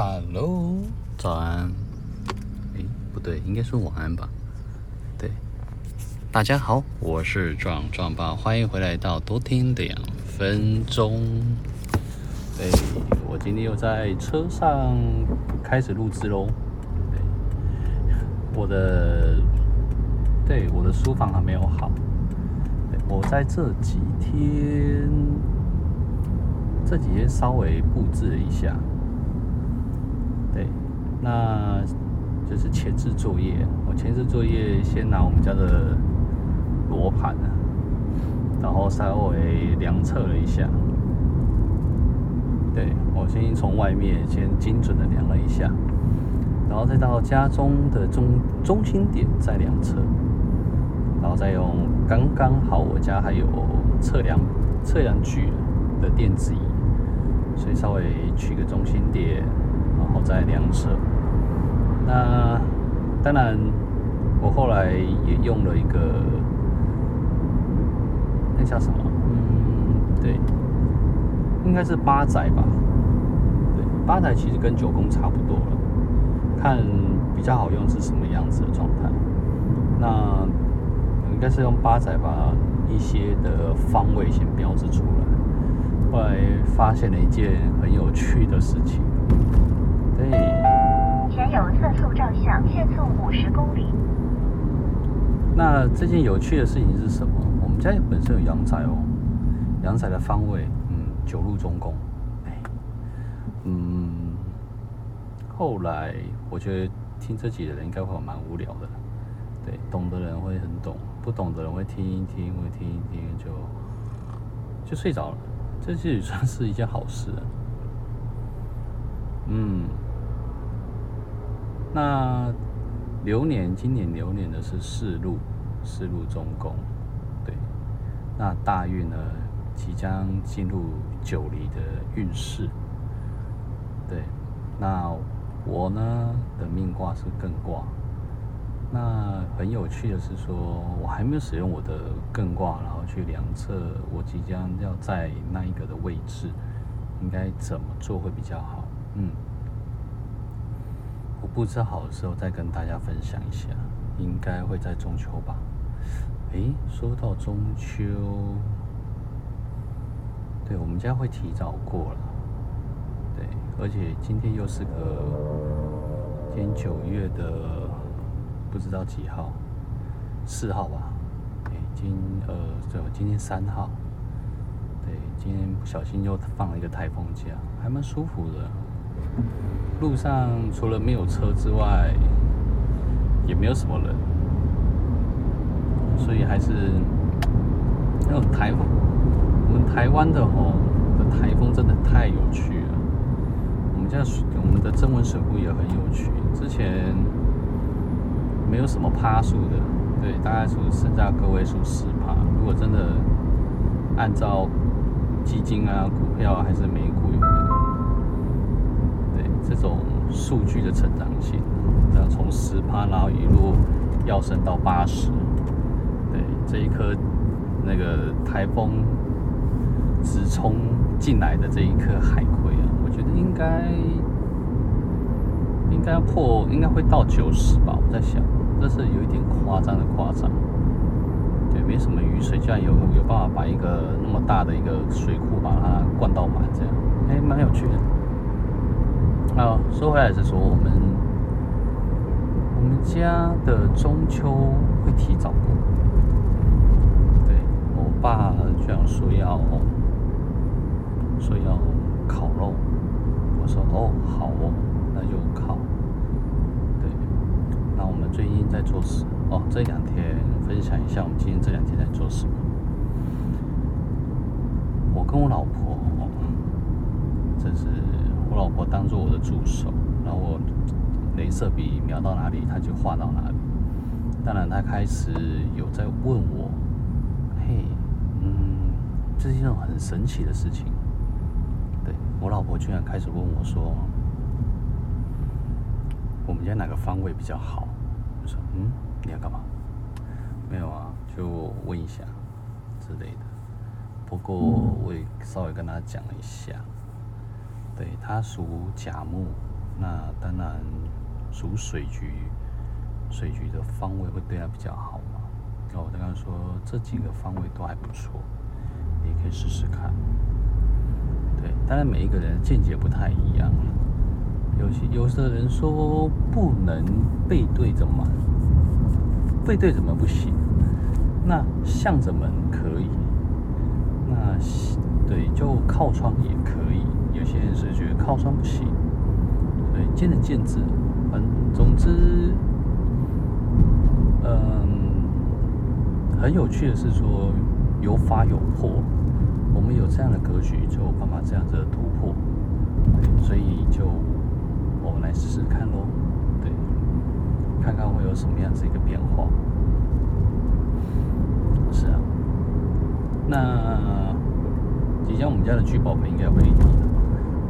Hello，早安。诶，不对，应该是晚安吧。对，大家好，我是壮壮爸，欢迎回来到多听两分钟。对，我今天又在车上开始录制喽。对，我的，对，我的书房还没有好。我在这几天，这几天稍微布置了一下。对，那就是前置作业。我前置作业先拿我们家的罗盘啊，然后稍微量测了一下。对，我先从外面先精准的量了一下，然后再到家中的中中心点再量测，然后再用刚刚好我家还有测量测量具的电子仪，所以稍微取个中心点。然后再量测，那当然，我后来也用了一个，那叫什么？嗯，对，应该是八载吧。对，八载其实跟九宫差不多了，看比较好用是什么样子的状态。那应该是用八载把一些的方位先标志出来。后来发现了一件很有趣的事情。对，前有测速照相，限速五十公里。那这件有趣的事情是什么？我们家本身有阳宅哦，阳宅的方位，嗯，九路中宫。哎，嗯，后来我觉得听这集的人应该会蛮无聊的，对，懂的人会很懂，不懂的人会听一听，会听一听就就睡着了。这其实算是一件好事啊。嗯。那流年，今年流年的是四路，四路中宫，对。那大运呢，即将进入九离的运势，对。那我呢的命卦是艮卦。那很有趣的是说，我还没有使用我的艮卦，然后去量测我即将要在那一个的位置，应该怎么做会比较好？嗯。我布置好的时候再跟大家分享一下，应该会在中秋吧？诶，说到中秋，对，我们家会提早过了，对，而且今天又是个今天九月的不知道几号，四号吧？诶，今呃，对，今天三号，对，今天不小心又放了一个台风假，还蛮舒服的。路上除了没有车之外，也没有什么人，所以还是那种台风，我们台湾的吼的台风真的太有趣了。我们家我们的曾文水库也很有趣，之前没有什么趴数的，对，大概是剩下个位数十趴。如果真的按照基金啊、股票还是美股？这种数据的成长性，这样从十趴，然后一路跃升到八十，对，这一颗那个台风直冲进来的这一颗海葵啊，我觉得应该应该破，应该会到九十吧。我在想，这是有一点夸张的夸张，对，没什么雨水，居然有有办法把一个那么大的一个水库把它灌到满，这样，哎，蛮有趣的。啊，说回来是说，我们我们家的中秋会提早过。对，我爸居然说要说要烤肉，我说哦好哦，那就烤。对，那我们最近在做什么？哦，这两天分享一下我们今天这两天在做什么。我跟我老婆，这是。我老婆当做我的助手，然后我镭射笔瞄到哪里，她就画到哪里。当然，她开始有在问我：“嘿，嗯，这是一种很神奇的事情。”对，我老婆居然开始问我说：“我们家哪个方位比较好？”我说：“嗯，你要干嘛？”没有啊，就问一下之类的。不过我也稍微跟她讲了一下。对，它属甲木，那当然属水局，水局的方位会对他比较好嘛。那我刚刚说这几个方位都还不错，你可以试试看。对，当然每一个人见解不太一样。有些有的人说不能背对着门，背对着门不行。那向着门可以，那对就靠窗也可以。有些人是觉得靠窗不行，对，见仁见智。反总之，嗯，很有趣的是说有法有破，我们有这样的格局，就有办法这样子的突破。所以就我们来试试看喽，对，看看会有什么样子一个变化。是啊，那即将我们家的聚宝盆应该会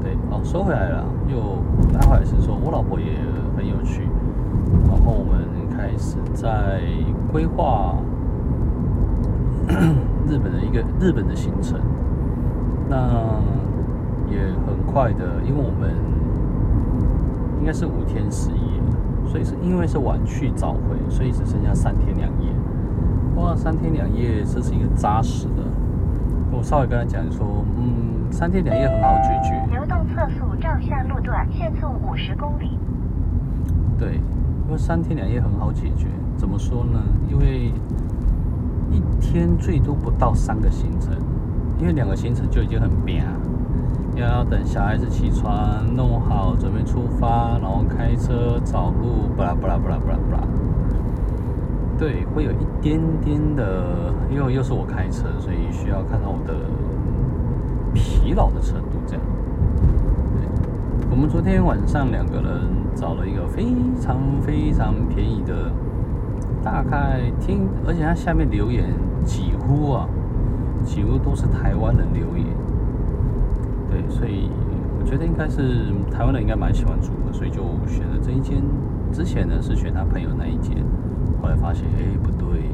对哦，说回来了，又待会是说我老婆也很有趣，然后我们开始在规划 日本的一个日本的行程，那也很快的，因为我们应该是五天十夜，所以是因为是晚去早回，所以只剩下三天两夜。哇，三天两夜，这是一个扎实的。我稍微跟他讲说，嗯，三天两夜很好解决。测速照下路段限速五十公里。对，因为三天两夜很好解决。怎么说呢？因为一天最多不到三个行程，因为两个行程就已经很扁啊。要等小孩子起床，弄好准备出发，然后开车找路，巴拉巴拉巴拉巴拉巴拉。对，会有一点点的，因为又是我开车，所以需要看到我的疲劳的程度。这样，我们昨天晚上两个人找了一个非常非常便宜的，大概听，而且他下面留言几乎啊，几乎都是台湾人留言。对，所以我觉得应该是台湾人应该蛮喜欢住的，所以就选了这一间。之前呢是选他朋友那一间。后来发现，哎，不对，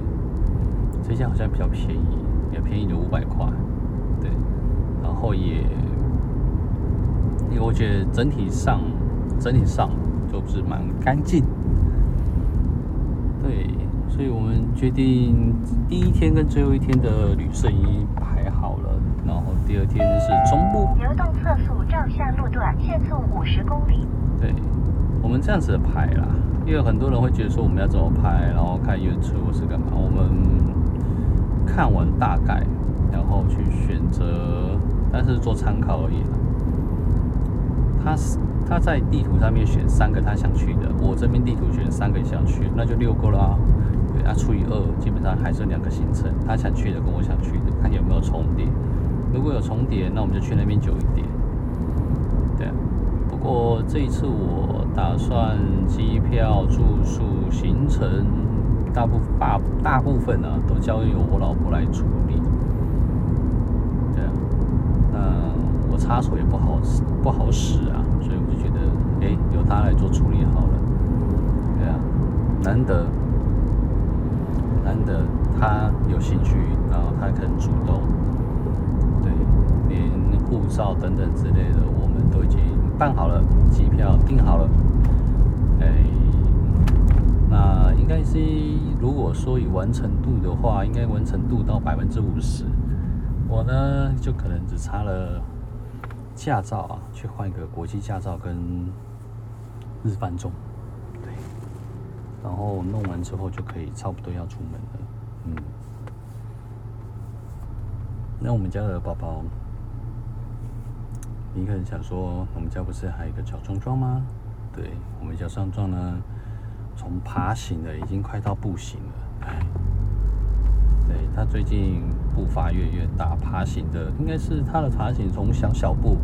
这间好像比较便宜，也便宜了五百块，对，然后也，我觉得整体上，整体上就是蛮干净，对，所以我们决定第一天跟最后一天的旅顺已经排好了，然后第二天是中部。流动测速照相路段限速五十公里。对，我们这样子的排啦。因为很多人会觉得说我们要怎么拍，然后看 YouTube 是干嘛？我们看完大概，然后去选择，但是做参考而已。他他在地图上面选三个他想去的，我这边地图选三个想去，那就六个了啊。对，他除以二，基本上还剩两个行程，他想去的跟我想去的，看有没有重叠。如果有重叠，那我们就去那边久一点。对。不过这一次我打算机票、住宿、行程，大部大大部分呢、都交由我老婆来处理。对啊，那我插手也不好使，不好使啊，所以我就觉得，哎，由他来做处理好了。对啊，难得难得他有兴趣，然后他肯主动，对，连护照等等之类的，我们都已经。办好了，机票订好了，哎，那应该是如果说以完成度的话，应该完成度到百分之五十。我呢，就可能只差了驾照啊，去换一个国际驾照跟日翻中，对，然后弄完之后就可以差不多要出门了，嗯。那我们家的宝宝。你可能想说，我们家不是还有一个小壮壮吗？对，我们小壮壮呢，从爬行的已经快到步行了。哎，对，他最近步伐越越大，爬行的应该是他的爬行从小小步，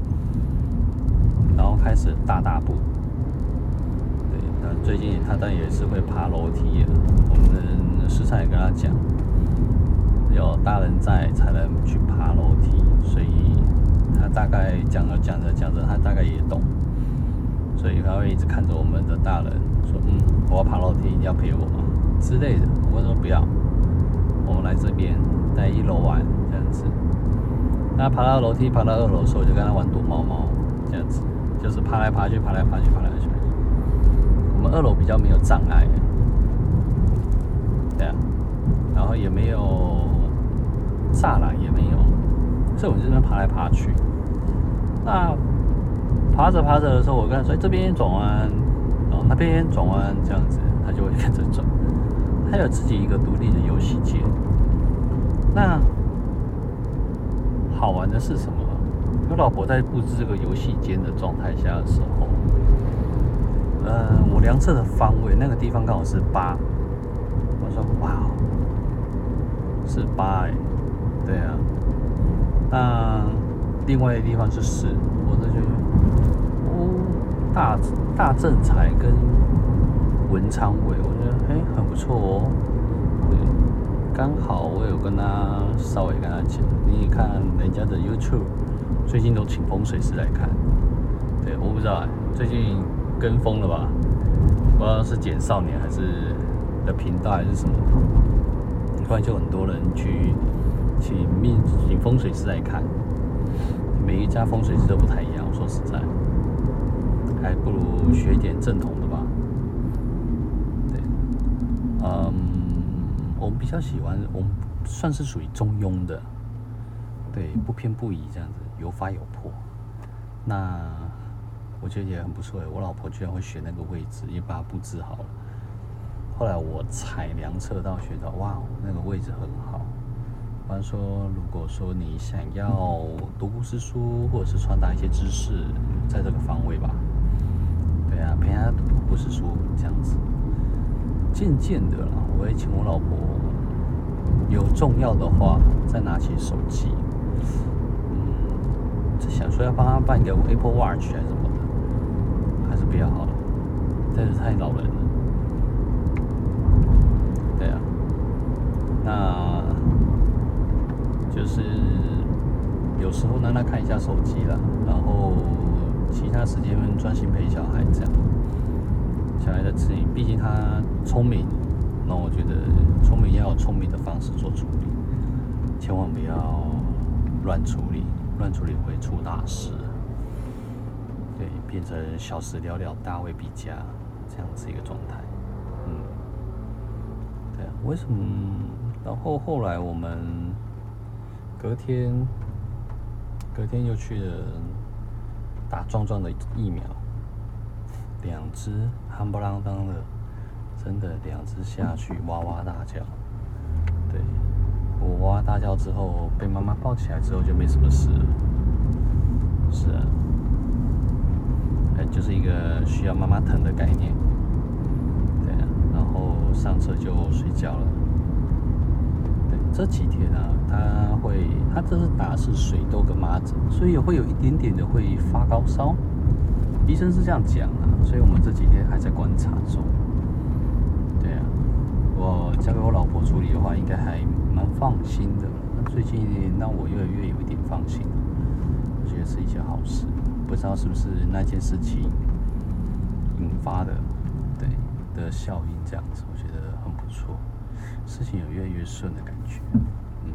然后开始大大步。对，那最近他当然也是会爬楼梯。我们时常也跟他讲，有大人在才能去爬楼梯，所以。他大概讲着讲着讲着，他大概也懂，所以他会一直看着我们的大人说：“嗯，我要爬楼梯，你要陪我吗？”之类的。我说：“不要，我们来这边在一楼玩这样子。”那爬到楼梯爬到二楼的时候，就跟他玩躲猫猫这样子。就是爬来爬去，爬来爬去，爬来爬去。我们二楼比较没有障碍，对啊，然后也没有栅栏，也没有，所以我们这边爬来爬去。那爬着爬着的时候，我跟他说：“这边转弯，哦，那边转弯，这样子，他就会跟着转。他有自己一个独立的游戏间。那好玩的是什么？我老婆在布置这个游戏间的状态下的时候，呃，我量测的方位，那个地方刚好是八。我说：哇，是八哎，对啊。那另外一个地方是十，我这就哦，大大正财跟文昌位，我觉得哎很不错哦。刚好我有跟他稍微跟他讲，你看人家的 YouTube。最近都请风水师来看，对，我不知道，最近跟风了吧？不知道是简少年还是的频道还是什么，突然就很多人去请命请风水师来看，每一家风水师都不太一样。我说实在，还不如学一点正统的。嗯，我们比较喜欢，我们算是属于中庸的，对，不偏不倚这样子。有发有破，那我觉得也很不错哎。我老婆居然会选那个位置，也把它布置好了。后来我采量测到学到，哇，那个位置很好。比方说，如果说你想要读故事书，或者是传达一些知识，在这个方位吧。对啊，陪他读读故事书这样子。渐渐的啦，我会请我老婆有重要的话，再拿起手机。嗯想说要帮他办一个 Apple Watch 还是什么的，还是比较好的，但是太老人了。对啊，那就是有时候让他看一下手机啦，然后其他时间专心陪小孩这样。小孩的指引，毕竟他聪明，那我觉得聪明要有聪明的方式做处理，千万不要乱处理。乱处理会出大事，对，变成小事了了，大未必佳这样子一个状态。嗯，对啊，为什么？然后后来我们隔天，隔天又去了打壮壮的疫苗，两只夯不啷当的，真的两只下去哇哇大叫，对。我哇大叫之后，被妈妈抱起来之后就没什么事。是啊，哎，就是一个需要妈妈疼的概念。对，然后上车就睡觉了。对，这几天啊，他会，他这是打是水痘跟麻疹，所以会有一点点的会发高烧。医生是这样讲，所以我们这几天还在观察中。对啊，我交给我老婆处理的话，应该还。蛮放心的，最近让我越来越有一点放心，我觉得是一件好事。不知道是不是那件事情引发的，对的效应这样子，我觉得很不错，事情有越来越顺的感觉。嗯，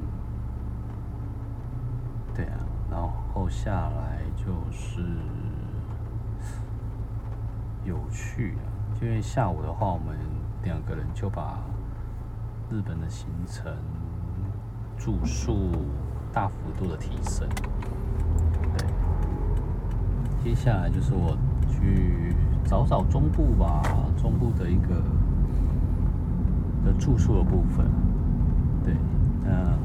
对啊，然后下来就是有趣啊，因为下午的话，我们两个人就把日本的行程。住宿大幅度的提升，对。接下来就是我去找找中部吧，中部的一个的住宿的部分，对，嗯，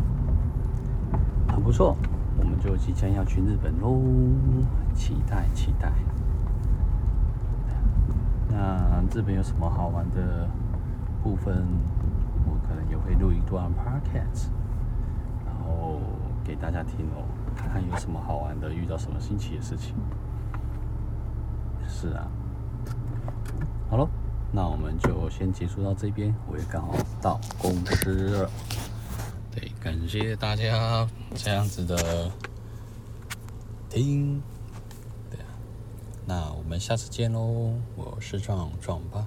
很不错，我们就即将要去日本喽，期待期待。那这边有什么好玩的部分？我可能也会录一段 podcast。哦，给大家听哦，看看有什么好玩的，遇到什么新奇的事情。是啊，好了，那我们就先结束到这边，我也刚好到公司了。对，感谢大家这样子的听。那我们下次见喽，我是壮壮吧。